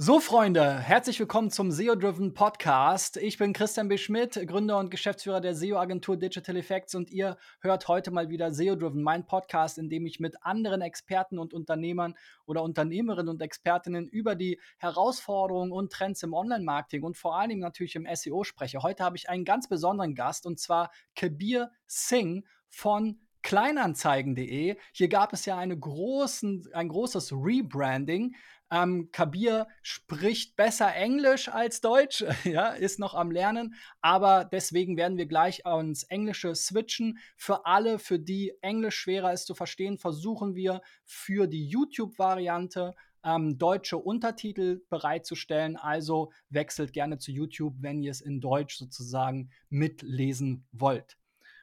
So, Freunde, herzlich willkommen zum SEO-Driven Podcast. Ich bin Christian B. Schmidt, Gründer und Geschäftsführer der SEO-Agentur Digital Effects und ihr hört heute mal wieder SEO-Driven, mein Podcast, in dem ich mit anderen Experten und Unternehmern oder Unternehmerinnen und Expertinnen über die Herausforderungen und Trends im Online-Marketing und vor Dingen natürlich im SEO spreche. Heute habe ich einen ganz besonderen Gast und zwar Kabir Singh von Kleinanzeigen.de. Hier gab es ja eine großen, ein großes Rebranding. Ähm, Kabir spricht besser Englisch als Deutsch, ja, ist noch am Lernen, aber deswegen werden wir gleich ins Englische switchen. Für alle, für die Englisch schwerer ist zu verstehen, versuchen wir für die YouTube-Variante ähm, deutsche Untertitel bereitzustellen. Also wechselt gerne zu YouTube, wenn ihr es in Deutsch sozusagen mitlesen wollt.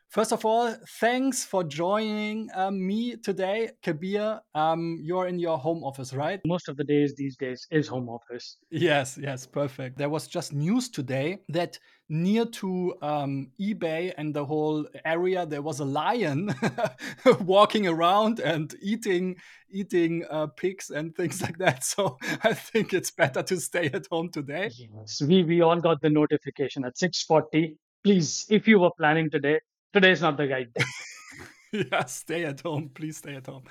First of all, thanks for joining um, me today, Kabeer. Um, you're in your home office, right? Most of the days these days is home office. Yes, yes, perfect. There was just news today that near to um, eBay and the whole area, there was a lion walking around and eating eating uh, pigs and things like that. So I think it's better to stay at home today. Yes, we we all got the notification at six forty. Please, if you were planning today, today is not the day. Ja, stay at home, please stay at home.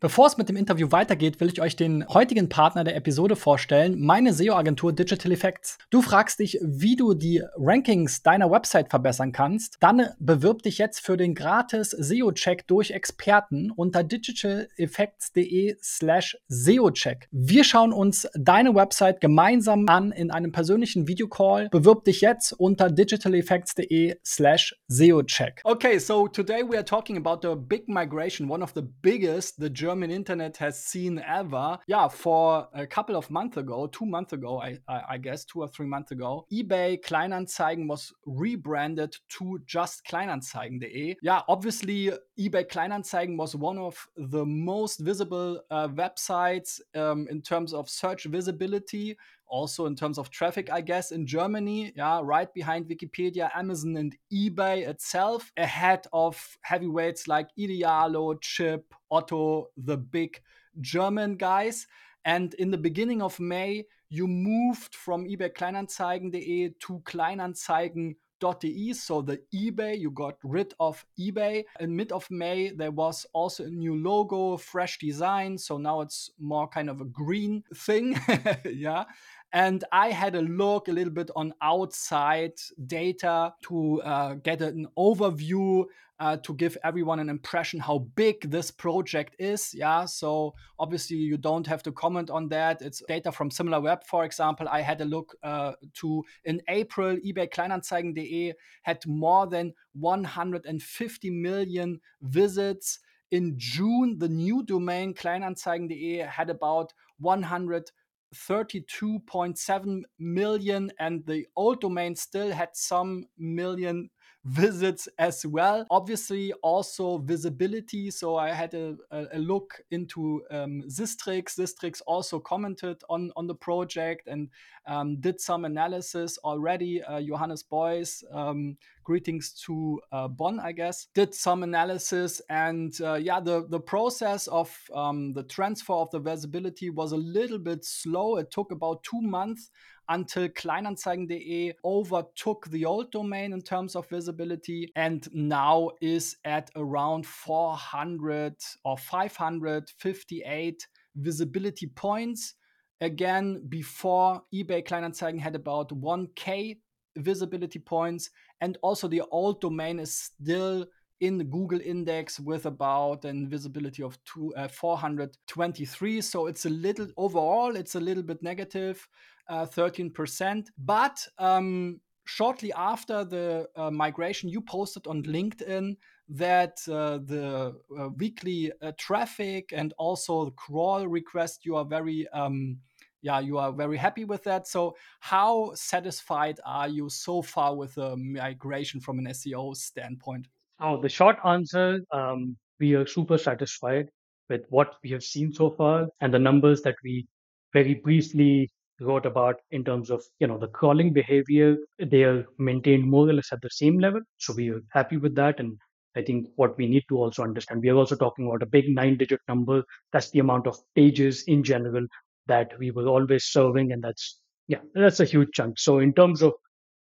Bevor es mit dem Interview weitergeht, will ich euch den heutigen Partner der Episode vorstellen, meine SEO-Agentur Digital Effects. Du fragst dich, wie du die Rankings deiner Website verbessern kannst? Dann bewirb dich jetzt für den gratis SEO-Check durch Experten unter digitaleffects.de slash SEO-Check. Wir schauen uns deine Website gemeinsam an in einem persönlichen Videocall. Bewirb dich jetzt unter digitaleffects.de slash SEO-Check. Okay, so today we are talking about the big migration, one of the biggest the German internet has seen ever. Yeah, for a couple of months ago, two months ago, I, I, guess, two or three months ago, eBay Kleinanzeigen was rebranded to just Kleinanzeigen.de. Yeah, obviously, eBay Kleinanzeigen was one of the most visible uh, websites um, in terms of search visibility also in terms of traffic, I guess, in Germany, yeah, right behind Wikipedia, Amazon, and eBay itself, ahead of heavyweights like Idealo, Chip, Otto, the big German guys. And in the beginning of May, you moved from eBay Kleinanzeigen.de to Kleinanzeigen.de. So the eBay, you got rid of eBay. In mid of May, there was also a new logo, fresh design. So now it's more kind of a green thing. yeah. And I had a look a little bit on outside data to uh, get an overview uh, to give everyone an impression how big this project is. Yeah, so obviously you don't have to comment on that. It's data from SimilarWeb, for example. I had a look uh, to in April, eBay Kleinanzeigen.de had more than 150 million visits. In June, the new domain Kleinanzeigen.de had about 100 32.7 million, and the old domain still had some million visits as well. Obviously, also visibility. So I had a, a look into um, Sistrix. Sistrix also commented on, on the project and um, did some analysis already. Uh, Johannes Beus, um, greetings to uh, Bonn, I guess, did some analysis. And uh, yeah, the, the process of um, the transfer of the visibility was a little bit slow. It took about two months until Kleinanzeigen.de overtook the old domain in terms of visibility and now is at around 400 or 558 visibility points. Again, before eBay Kleinanzeigen had about 1K visibility points, and also the old domain is still in the Google index with about an visibility of two, uh, 423. So it's a little overall, it's a little bit negative, 13%. But um, shortly after the uh, migration, you posted on LinkedIn that uh, the uh, weekly uh, traffic and also the crawl request you are very um, yeah you are very happy with that so how satisfied are you so far with the migration from an seo standpoint Oh, the short answer, um, we are super satisfied with what we have seen so far and the numbers that we very briefly wrote about in terms of you know the crawling behavior. They are maintained more or less at the same level, so we are happy with that. And I think what we need to also understand, we are also talking about a big nine-digit number. That's the amount of pages in general that we were always serving, and that's yeah, that's a huge chunk. So in terms of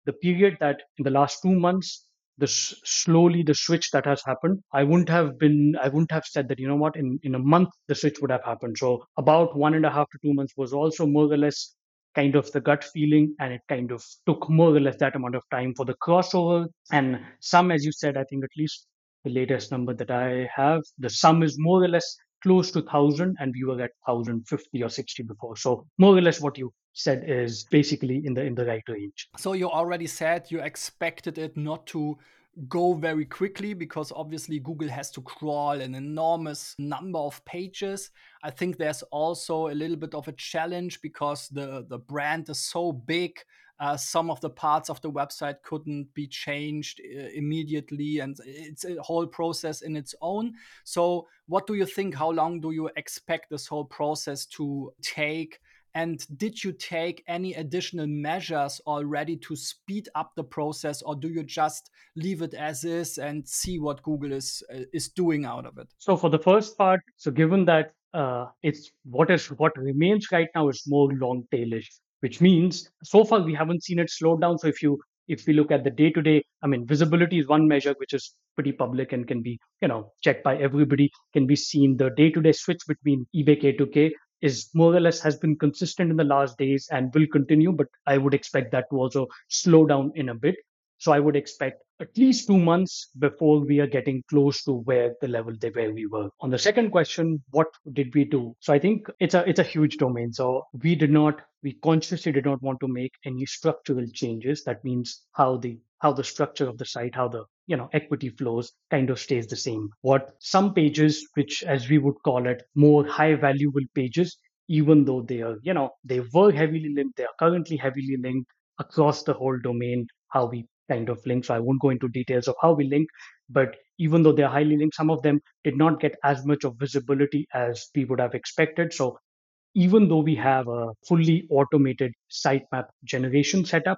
the period that in the last two months, the slowly the switch that has happened, I wouldn't have been, I wouldn't have said that you know what, in in a month the switch would have happened. So about one and a half to two months was also more or less kind of the gut feeling, and it kind of took more or less that amount of time for the crossover. And some, as you said, I think at least the latest number that I have, the sum is more or less close to 1000 and we were at 1050 or 60 before so more or less what you said is basically in the in the right range so you already said you expected it not to go very quickly because obviously Google has to crawl an enormous number of pages. I think there's also a little bit of a challenge because the, the brand is so big. Uh, some of the parts of the website couldn't be changed uh, immediately, and it's a whole process in its own. So, what do you think? How long do you expect this whole process to take? And did you take any additional measures already to speed up the process, or do you just leave it as is and see what Google is uh, is doing out of it? So for the first part, so given that uh, it's what is what remains right now is more long tailish, which means so far we haven't seen it slow down. So if you if we look at the day to day, I mean, visibility is one measure which is pretty public and can be, you know, checked by everybody, can be seen. The day to day switch between eBay K2K is more or less has been consistent in the last days and will continue, but I would expect that to also slow down in a bit. So I would expect at least two months before we are getting close to where the level they where we were. On the second question, what did we do? So I think it's a it's a huge domain. So we did not we consciously did not want to make any structural changes. That means how the how the structure of the site, how the you know equity flows kind of stays the same. What some pages, which as we would call it, more high valuable pages, even though they are you know they were heavily linked, they are currently heavily linked across the whole domain. How we kind of link. So I won't go into details of how we link, but even though they're highly linked, some of them did not get as much of visibility as we would have expected. So even though we have a fully automated sitemap generation setup,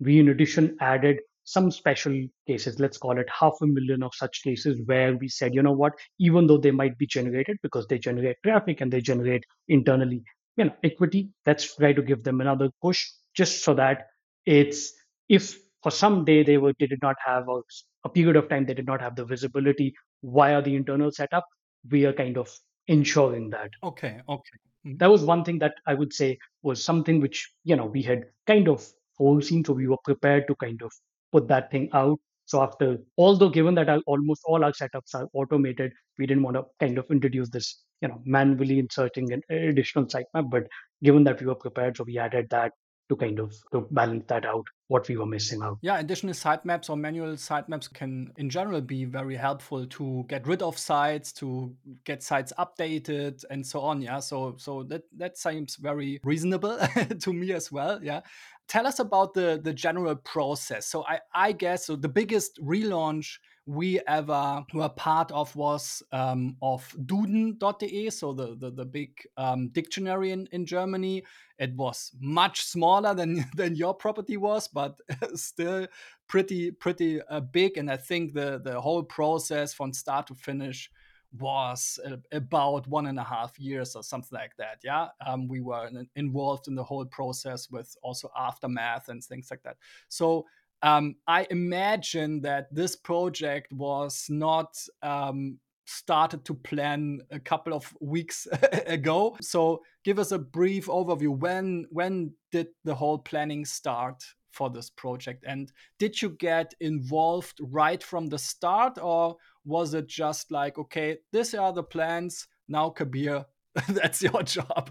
we in addition added some special cases, let's call it half a million of such cases where we said, you know what, even though they might be generated because they generate traffic and they generate internally, you know, equity, let's try to give them another push just so that it's if for some day they were they did not have a, a period of time they did not have the visibility via the internal setup we are kind of ensuring that. Okay okay. Mm-hmm. that was one thing that i would say was something which you know we had kind of foreseen so we were prepared to kind of put that thing out so after although given that almost all our setups are automated we didn't want to kind of introduce this you know manually inserting an additional sitemap but given that we were prepared so we added that to kind of to balance that out what we were missing out. Yeah additional sitemaps or manual sitemaps can in general be very helpful to get rid of sites to get sites updated and so on yeah. So so that that seems very reasonable to me as well yeah tell us about the the general process so i i guess so the biggest relaunch we ever were part of was um, of duden.de, so the, the, the big um, dictionary in, in Germany. It was much smaller than, than your property was, but still pretty pretty uh, big. And I think the, the whole process from start to finish was about one and a half years or something like that. Yeah, um, we were involved in the whole process with also aftermath and things like that. So um, I imagine that this project was not um, started to plan a couple of weeks ago. So give us a brief overview. When when did the whole planning start for this project? And did you get involved right from the start, or was it just like, okay, these are the plans, now Kabeer, that's your job?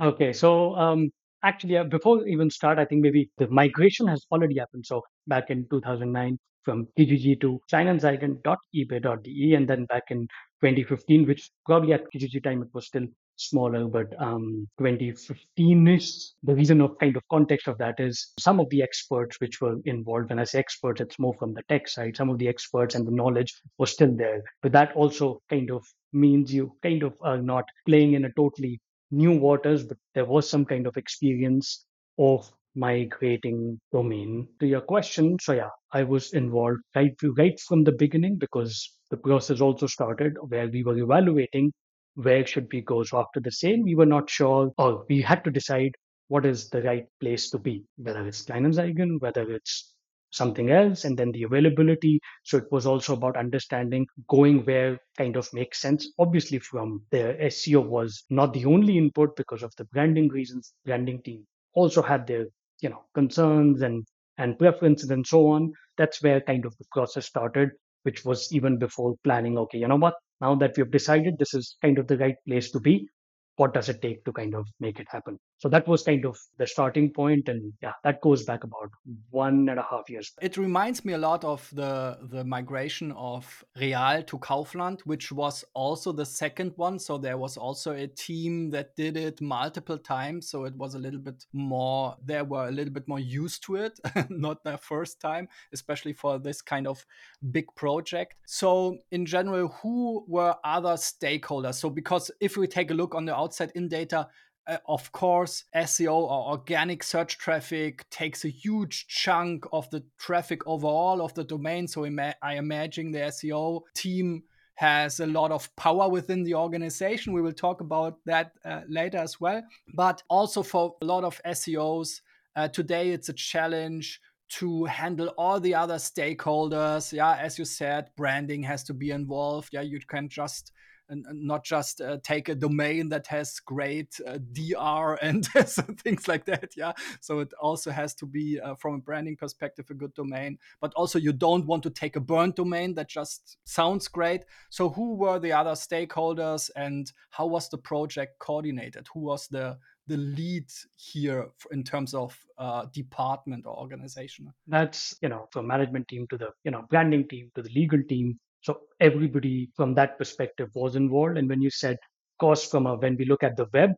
okay, so um, actually, uh, before even start, I think maybe the migration has already happened. So back in 2009, from Kijiji to kleinanzeigen.ebay.de, and then back in 2015, which probably at Kijiji time it was still smaller, but um, 2015-ish. The reason of kind of context of that is some of the experts which were involved. When I say experts, it's more from the tech side. Some of the experts and the knowledge was still there, but that also kind of means you kind of are not playing in a totally new waters, but there was some kind of experience of migrating domain. To your question, so yeah, I was involved right right from the beginning because the process also started where we were evaluating where should we go. So after the sale, we were not sure, or we had to decide what is the right place to be, whether it's Kleinanzeigen, whether it's something else, and then the availability. So it was also about understanding going where kind of makes sense. Obviously, from the SEO was not the only input because of the branding reasons. Branding team also had their you know concerns and and preferences and so on. That's where kind of the process started, which was even before planning. Okay, you know what? Now that we've decided this is kind of the right place to be, what does it take to kind of make it happen so that was kind of the starting point and yeah that goes back about one and a half years it reminds me a lot of the the migration of real to kaufland which was also the second one. So there was also a team that did it multiple times. So it was a little bit more they were a little bit more used to it not their first time especially for this kind of big project. So in general who were other stakeholders? So because if we take a look on the outside in data, uh, of course, SEO or organic search traffic takes a huge chunk of the traffic overall of the domain. So ima- I imagine the SEO team has a lot of power within the organization. We will talk about that uh, later as well. But also for a lot of SEOs, uh, today it's a challenge to handle all the other stakeholders. Yeah, as you said, branding has to be involved. Yeah, you can just and, not just uh, take a domain that has great uh, DR and things like that. Yeah. So it also has to be, uh, from a branding perspective, a good domain. But also, you don't want to take a burnt domain that just sounds great. So, who were the other stakeholders and how was the project coordinated? Who was the the lead here in terms of uh, department or organization? That's you know from management team to the you know branding team to the legal team so everybody from that perspective was involved. And when you said cost from a, when we look at the web,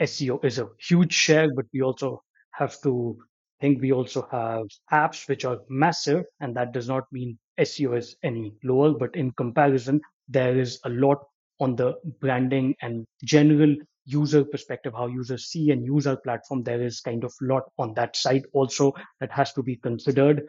SEO is a huge share, but we also have to think we also have apps which are massive, and that does not mean SEO is any lower, but in comparison, there is a lot on the branding and general user perspective, how users see and use our platform. There is kind of lot on that side also that has to be considered.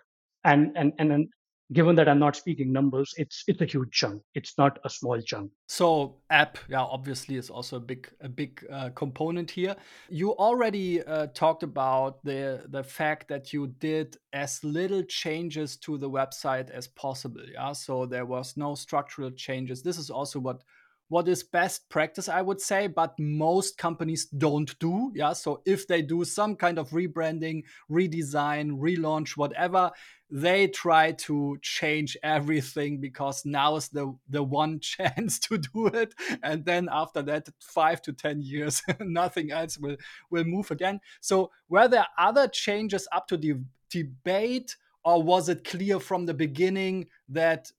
And and and given that I'm not speaking numbers, it's it's a huge chunk. It's not a small chunk. So app, yeah, obviously is also a big a big uh, component here. You already uh, talked about the the fact that you did as little changes to the website as possible. Yeah, so there was no structural changes. This is also what what is best practice i would say but most companies don't do yeah so if they do some kind of rebranding redesign relaunch whatever they try to change everything because now is the the one chance to do it. And then after that 5 to 10 years nothing else will will move again. So were there other changes up to the debate or was it clear from the beginning that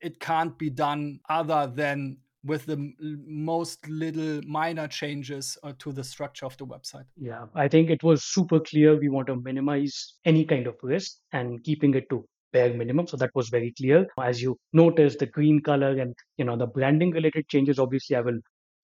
it can't be done other than with the most little minor changes uh, to the structure of the website. Yeah, I think it was super clear we want to minimize any kind of risk and keeping it to bare minimum. So that was very clear. As you notice, the green color and you know the branding related changes. Obviously, I will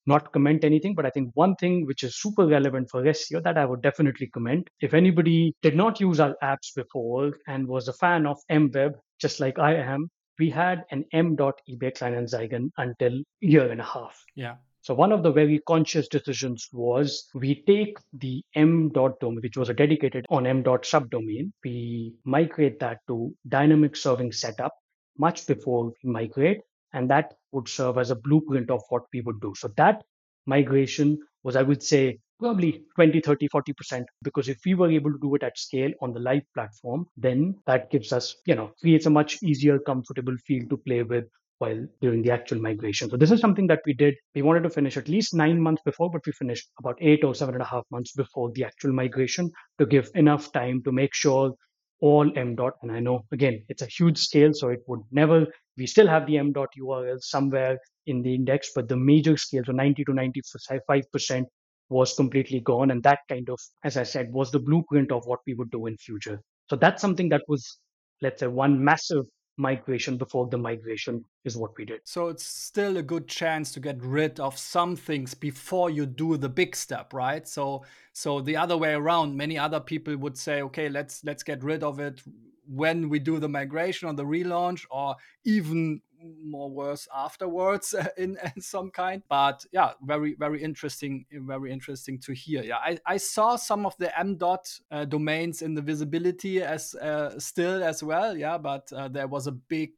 not comment anything, but I think one thing which is super relevant for SEO that I would definitely comment. If anybody did not use our apps before and was a fan of MWeb, just like I am, we had an M. m.eBay Kleinanzeigen until year and a half. Yeah. So one of the very conscious decisions was we take the m dot domain, which was a dedicated on m dot subdomain, we migrate that to dynamic serving setup much before we migrate, and that would serve as a blueprint of what we would do. So that migration was, I would say, probably 20, 30, 40%. Because if we were able to do it at scale on the live platform, then that gives us, you know, creates a much easier, comfortable feel to play with while doing the actual migration. So this is something that we did. We wanted to finish at least nine months before, but we finished about eight or seven and a half months before the actual migration to give enough time to make sure all m dot. And I know again, it's a huge scale, so it would never. We still have the m dot URL somewhere in the index, but the major scale, so 90 to 95 percent was completely gone. And that kind of as i said was the blueprint of what we would do in future. So that's something that was let's say one massive migration before the migration is what we did. So it's still a good chance to get rid of some things before you do the big step right? So so the other way around many other people would say okay let's let's get rid of it when we do the migration or the relaunch or even more worse afterwards in, in some kind. But yeah, very very interesting, very interesting to hear. Yeah, I, I saw some of the m dot uh, domains in the visibility as uh, still as well. Yeah, but uh, there was a big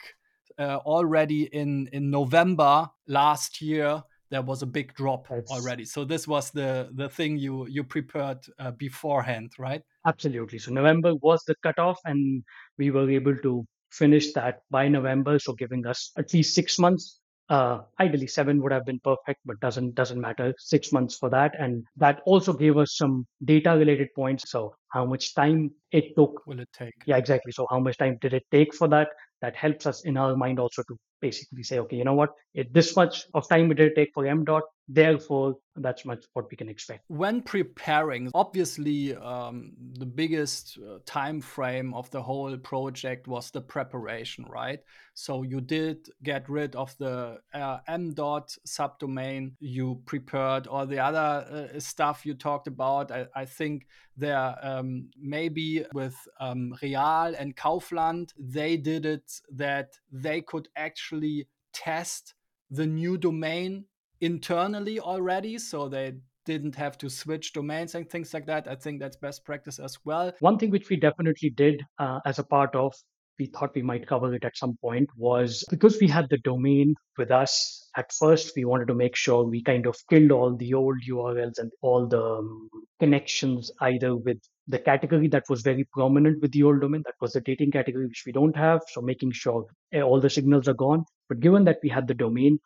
uh, already in in November last year there was a big drop That's... already. So this was the the thing you you prepared uh, beforehand, right? Absolutely. So November was the cutoff, and we were able to finish that by November, so giving us at least six months. Uh, ideally, seven would have been perfect, but doesn't doesn't matter. Six months for that, and that also gave us some data related points. So how much time it took? Will it take? Yeah, exactly. So how much time did it take for that? That helps us in our mind also to basically say, okay, you know what, it, this much of time it did take for M dot, therefore that's much what we can expect. When preparing, obviously um, the biggest uh, time frame of the whole project was the preparation, right? So you did get rid of the uh, M dot subdomain, you prepared all the other uh, stuff you talked about. I, I think there um, maybe with um, Real and Kaufland, they did it that they could actually test the new domain internally already. So they didn't have to switch domains and things like that. I think that's best practice as well. One thing which we definitely did uh, as a part of we thought we might cover it at some point was because we had the domain with us at first we wanted to make sure we kind of killed all the old urls and all the um, connections either with the category that was very prominent with the old domain that was the dating category which we don't have so making sure all the signals are gone but given that we had the domain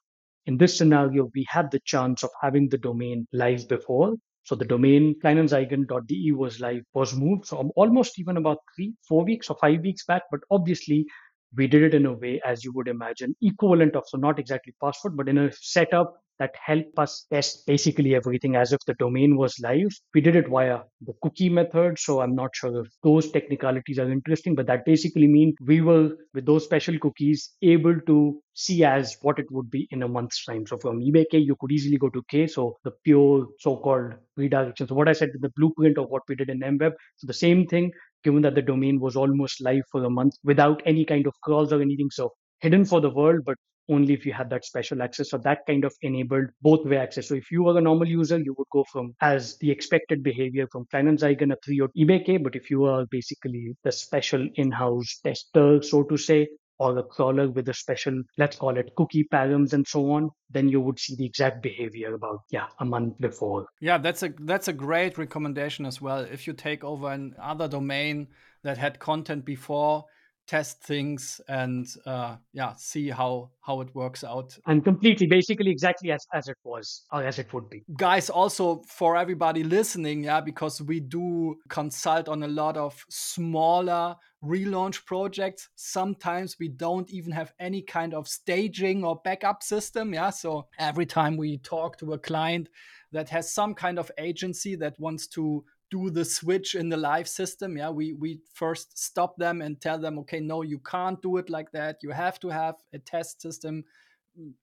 in this scenario we had the chance of having the domain live before so the domain kleinanzeigen.de was live, was moved. So almost even about three, four weeks or five weeks back. But obviously, we did it in a way, as you would imagine, equivalent of, so not exactly password, but in a setup that help us test basically everything as if the domain was live. We did it via the cookie method. So I'm not sure if those technicalities are interesting, but that basically means we were, with those special cookies, able to see as what it would be in a month's time. So from eBay K, you could easily go to K. So the pure so-called redirection. So what I said, the blueprint of what we did in MWeb. So the same thing, given that the domain was almost live for a month without any kind of crawls or anything. So hidden for the world, but only if you had that special access. So that kind of enabled both way access. So if you were a normal user, you would go from as the expected behavior from Kleinanzeigen, a 3 or eBay. But if you are basically the special in-house tester, so to say, or a crawler with a special, let's call it cookie params and so on, then you would see the exact behavior about yeah a month before. Yeah, that's a that's a great recommendation as well. If you take over another domain that had content before, test things and uh, yeah see how how it works out. And completely basically exactly as as it was or as it would be. Guys also for everybody listening yeah because we do consult on a lot of smaller relaunch projects sometimes we don't even have any kind of staging or backup system yeah? So every time we talk to a client that has some kind of agency that wants to do the switch in the live system yeah we we first stop them and tell them okay no you can't do it like that. You have to have a test system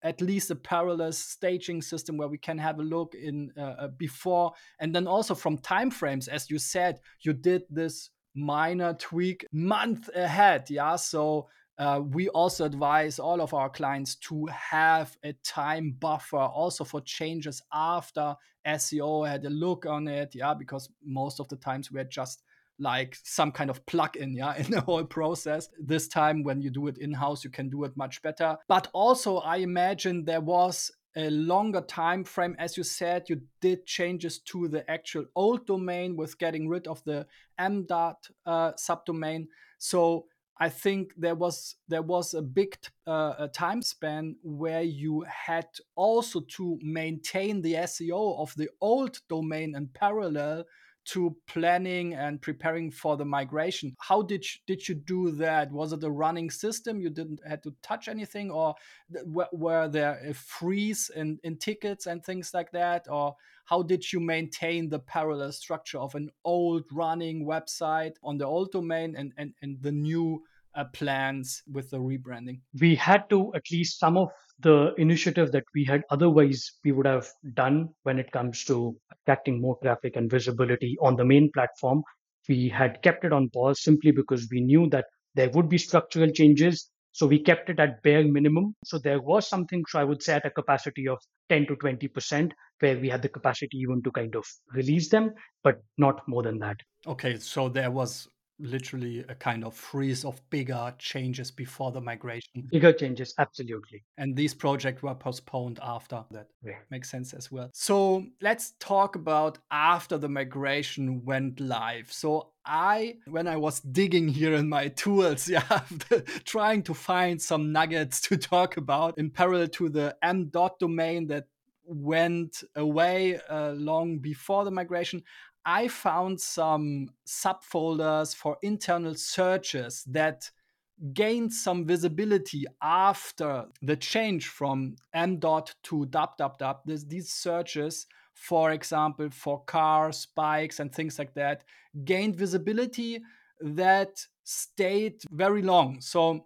at least a parallel staging system where we can have a look in uh, uh before. And then also from time frames as you said you did this minor tweak month ahead yeah? So uh, we also advise all of our clients to have a time buffer also for changes after SEO had a look on it. Yeah, because most of the times we're just like some kind of plug-in yeah in the whole process. This time when you do it in-house you can do it much better. But also i imagine there was a longer time frame. As you said you did changes to the actual old domain with getting rid of the m dot uh, subdomain. So I think there was there was a big uh, a time span where you had also to maintain the SEO of the old domain in parallel to planning and preparing for the migration. How did you, did you do that? Was it a running system? You didn't had to touch anything, or were there a freeze in, in tickets and things like that, or how did you maintain the parallel structure of an old running website on the old domain and and, and the new uh, plans with the rebranding? We had to at least some of the initiative that we had otherwise we would have done when it comes to attracting more traffic and visibility on the main platform. We had kept it on pause simply because we knew that there would be structural changes. So we kept it at bare minimum. So there was something, so I would say at a capacity of 10 to 20%, where we had the capacity even to kind of release them, but not more than that. Okay, so there was literally a kind of freeze of bigger changes before the migration. Bigger changes, absolutely. And these projects were postponed after that. Yeah. Makes sense as well. So let's talk about after the migration went live. So I, when I was digging here in my tools, yeah, trying to find some nuggets to talk about in parallel to the m dot domain that went away uh, long before the migration, I found some subfolders for internal searches that gained some visibility after the change from m dot to www. This, these searches, for example, for cars, bikes, and things like that, gained visibility that stayed very long. So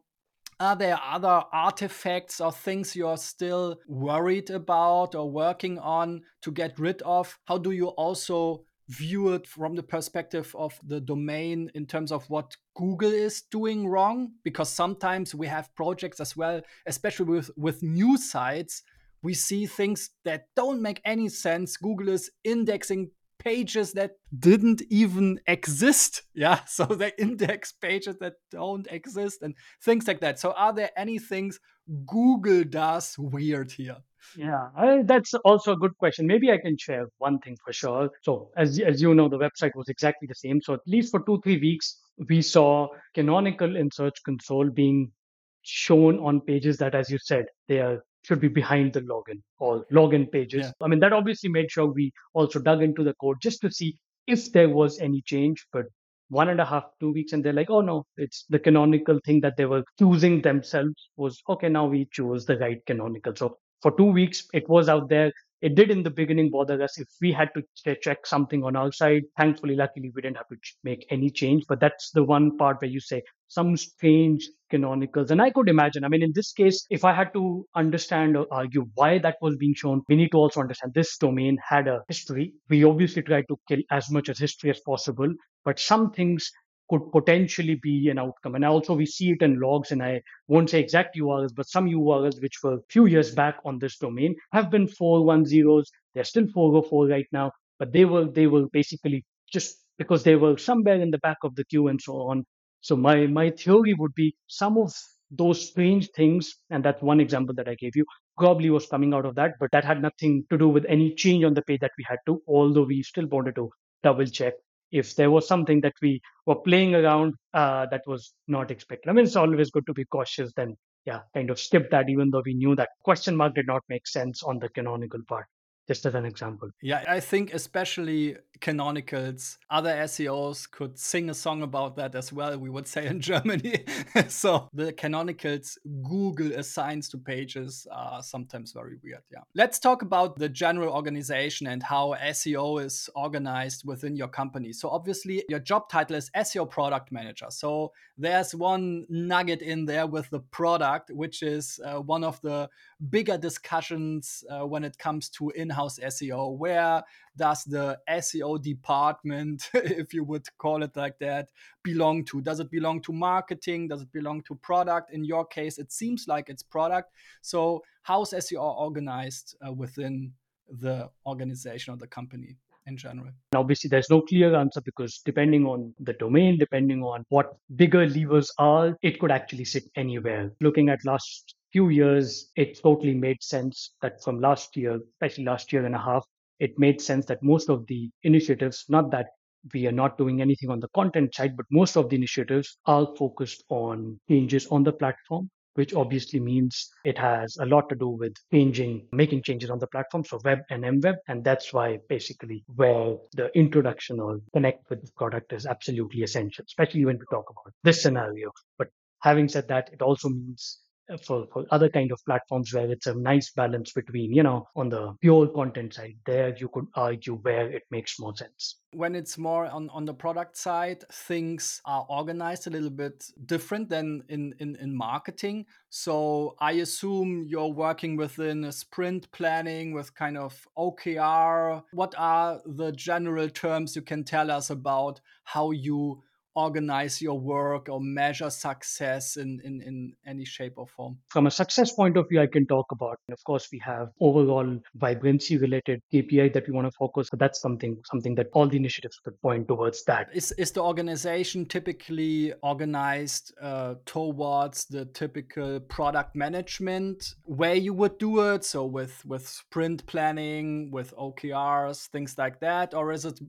are there other artifacts or things you're still worried about or working on to get rid of? How do you also view it from the perspective of the domain in terms of what Google is doing wrong because sometimes we have projects as well especially with with new sites we see things that don't make any sense. Google is indexing pages that didn't even exist yeah? So they index pages that don't exist and things like that. So are there any things Google does weird here yeah, I, that's also a good question. Maybe I can share one thing for sure. So, as as you know, the website was exactly the same. So, at least for two three weeks, we saw canonical in Search Console being shown on pages that, as you said, they are should be behind the login or login pages. Yeah. I mean, that obviously made sure we also dug into the code just to see if there was any change. But one and a half, two weeks, and they're like, oh no, it's the canonical thing that they were choosing themselves was okay. Now we choose the right canonical. So for two weeks it was out there. It did in the beginning bother us. If we had to check something on our side thankfully luckily we didn't have to make any change. But that's the one part where you say some strange canonicals. And i could imagine i mean in this case if i had to understand or argue why that was being shown we need to also understand this domain had a history. We obviously tried to kill as much as history as possible but some things could potentially be an outcome. And also we see it in logs, and I won't say exact URLs, but some URLs which were a few years back on this domain have been 410s. They're still 404 right now, but they were they were basically just because they were somewhere in the back of the queue and so on. So my my theory would be some of those strange things, and that's one example that I gave you, probably was coming out of that, but that had nothing to do with any change on the page that we had to, although we still wanted to double check if there was something that we were playing around uh, that was not expected. I mean, it's always good to be cautious. Then, yeah, kind of skip that, even though we knew that question mark did not make sense on the canonical part just as an example. Yeah, I think especially canonicals, other SEOs could sing a song about that as well, we would say in Germany. so the canonicals Google assigns to pages are sometimes very weird. Yeah. Let's talk about the general organization and how SEO is organized within your company. So obviously your job title is SEO product manager. So there's one nugget in there with the product, which is uh, one of the bigger discussions uh, when it comes to in-house SEO. Where does the SEO department, if you would call it like that, belong to? Does it belong to marketing? Does it belong to product? In your case, it seems like it's product. So how's SEO organized uh, within the organization or the company? in general? Obviously, there's no clear answer because depending on the domain, depending on what bigger levers are, it could actually sit anywhere. Looking at last few years, it totally made sense that from last year, especially last year and a half, it made sense that most of the initiatives, not that we are not doing anything on the content side, but most of the initiatives are focused on changes on the platform, which obviously means it has a lot to do with changing, making changes on the platform, so web and MWeb. And that's why basically where the introduction or connect with the product is absolutely essential, especially when we talk about this scenario. But having said that, it also means for, for other kind of platforms where it's a nice balance between, you know, on the pure content side, there you could argue where it makes more sense. When it's more on, on the product side, things are organized a little bit different than in, in, in marketing. So I assume you're working within a sprint planning with kind of OKR. What are the general terms you can tell us about how you organize your work or measure success in, in, in any shape or form? From a success point of view, I can talk about. Of course, we have overall vibrancy related KPI that we want to focus. So that's something something that all the initiatives could point towards that. Is is the organization typically organized uh, towards the typical product management way you would do it? So with with sprint planning, with OKRs, things like that, or is it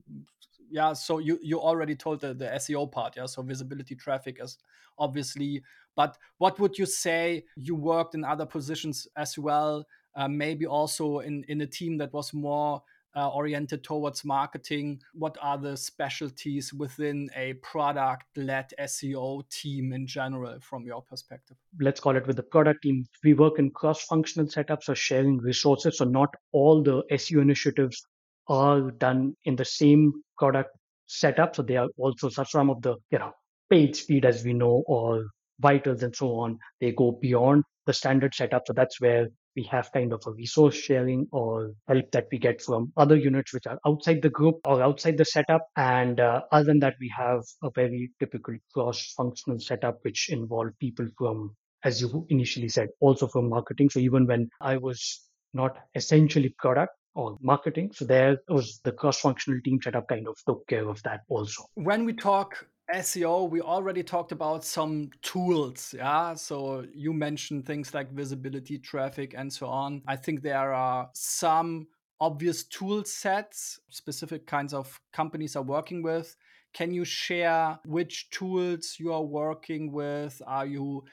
yeah so you you already told the, the seo part yeah so visibility traffic is obviously but what would you say you worked in other positions as well uh, maybe also in in a team that was more uh, oriented towards marketing? What are the specialties within a product led seo team in general from your perspective? Let's call it with the product team. We work in cross functional setups or sharing resources so not all the seo initiatives are done in the same product setup. So they are also some of the you know page speed as we know or vitals and so on. They go beyond the standard setup. So that's where we have kind of a resource sharing or help that we get from other units which are outside the group or outside the setup. And uh, other than that, we have a very typical cross-functional setup which involve people from, as you initially said, also from marketing. So even when I was not essentially product, or marketing. So there was the cross-functional team setup kind of took care of that also. When we talk SEO, we already talked about some tools. Yeah. So you mentioned things like visibility, traffic, and so on. I think there are some obvious tool sets specific kinds of companies are working with. Can you share which tools you are working with? Are you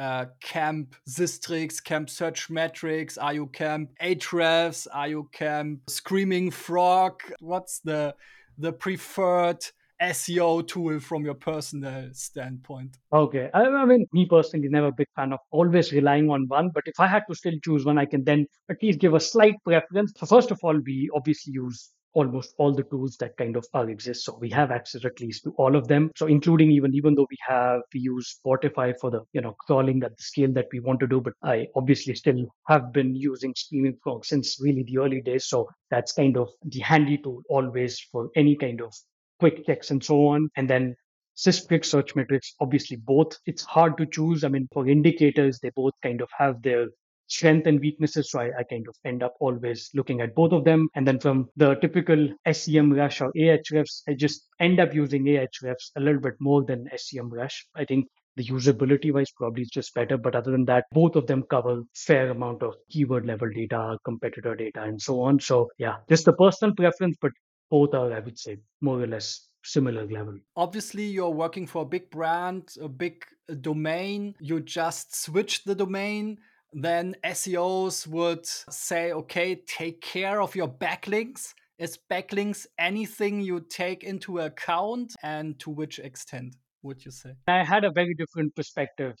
uh, camp Sistrix, camp Search Metrics, Are you camp Ahrefs? Are you camp Screaming Frog? What's the the preferred SEO tool from your personal standpoint? Okay. I, I, mean, me personally, never a big fan of always relying on one. But if I had to still choose one, I can then at least give a slight preference. So, first of all, we obviously use almost all the tools that kind of are exist. So we have access at least to all of them. So including even even though we have we use Botify for the you know crawling at the scale that we want to do, but I obviously still have been using Screaming Frog since really the early days. So that's kind of the handy tool always for any kind of quick checks and so on. And then Sistrix search metrics, obviously both. It's hard to choose. I mean, for indicators, they both kind of have their strength and weaknesses. So I, I, kind of end up always looking at both of them. And then from the typical SEMrush or Ahrefs, I just end up using Ahrefs a little bit more than SEMrush. I think the usability wise probably is just better. But other than that, both of them cover fair amount of keyword level data, competitor data, and so on. So yeah, just the personal preference, but both are, I would say, more or less similar level. Obviously, you're working for a big brand, a big domain. You just switched the domain then SEOs would say, okay, take care of your backlinks. Is backlinks anything you take into account and to which extent would you say? I had a very different perspective,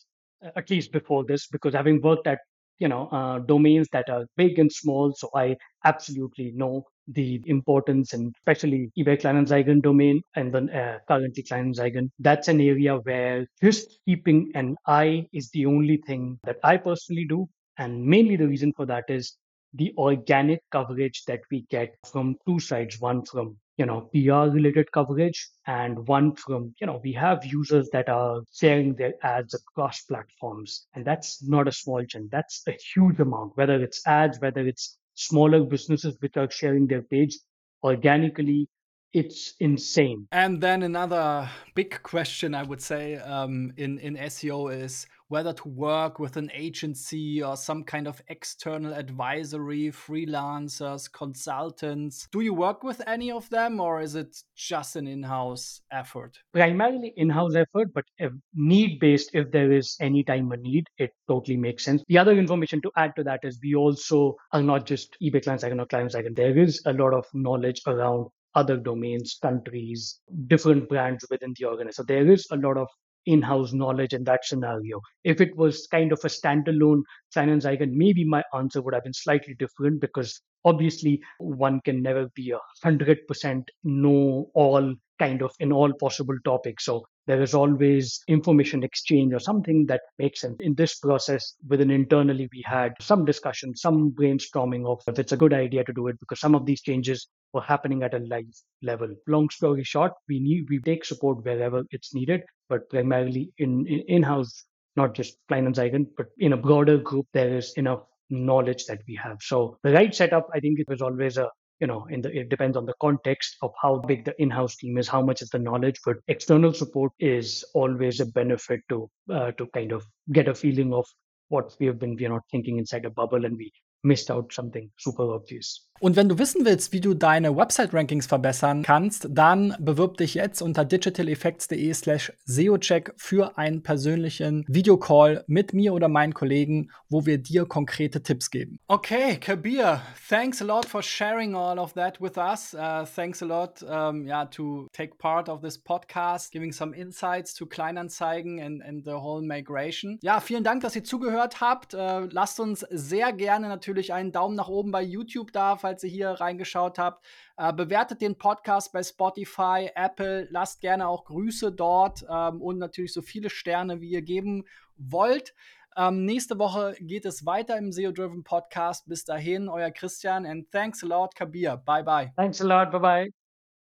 uh, at least before this, because having worked at you know uh, domains that are big and small, so I absolutely know the importance and especially eBay Kleinanzeigen domain and then uh, currently Kleinanzeigen. That's an area where just keeping an eye is the only thing that I personally do. And mainly the reason for that is the organic coverage that we get from two sides one from you know pr related coverage and one from you know we have users that are sharing their ads across platforms. And that's not a small chunk. That's a huge amount whether it's ads whether it's smaller businesses which are sharing their page. Organically it's insane. And then another big question i would say um, in in seo is whether to work with an agency or some kind of external advisory, freelancers, consultants. Do you work with any of them or is it just an in house effort? Primarily in house effort, but need based, if there is any time a need, it totally makes sense. The other information to add to that is we also are not just eBay Kleinanzeigen or Kleinanzeigen. There is a lot of knowledge around other domains, countries, different brands within the organization. So there is a lot of in-house knowledge in that scenario. If it was kind of a standalone Kleinanzeigen, maybe my answer would have been slightly different because obviously one can never be a hundred percent know all kind of in all possible topics. So there is always information exchange or something that makes sense. In this process, within internally, we had some discussion, some brainstorming of if it's a good idea to do it because some of these changes were happening at a live level. Long story short, we need we take support wherever it's needed, but primarily in in in-house, not just Kleinanzeigen, but in a broader group, there is enough knowledge that we have. So the right setup, I think it was always a you know in the it depends on the context of how big the in-house team is how much is the knowledge but external support is always a benefit to uh, to kind of get a feeling of what we have been we're not thinking inside a bubble and we missed out something super obvious. Und wenn du wissen willst, wie du deine Website-Rankings verbessern kannst, dann bewirb dich jetzt unter digitaleffects.de slash SEOcheck für einen persönlichen Videocall mit mir oder meinen Kollegen, wo wir dir konkrete Tipps geben. Okay, Kabir, thanks a lot for sharing all of that with us. Uh, thanks a lot um, yeah, to take part of this podcast, giving some insights to Kleinanzeigen and, and the whole migration. Ja, vielen Dank, dass ihr zugehört habt. Uh, lasst uns sehr gerne natürlich einen Daumen nach oben bei YouTube da, falls ihr hier reingeschaut habt. Äh, bewertet den Podcast bei Spotify, Apple, lasst gerne auch Grüße dort ähm, und natürlich so viele Sterne, wie ihr geben wollt. Ähm, nächste Woche geht es weiter im SEO Driven Podcast. Bis dahin, euer Christian and thanks a lot, Kabir. Bye bye. Thanks a lot. Bye bye.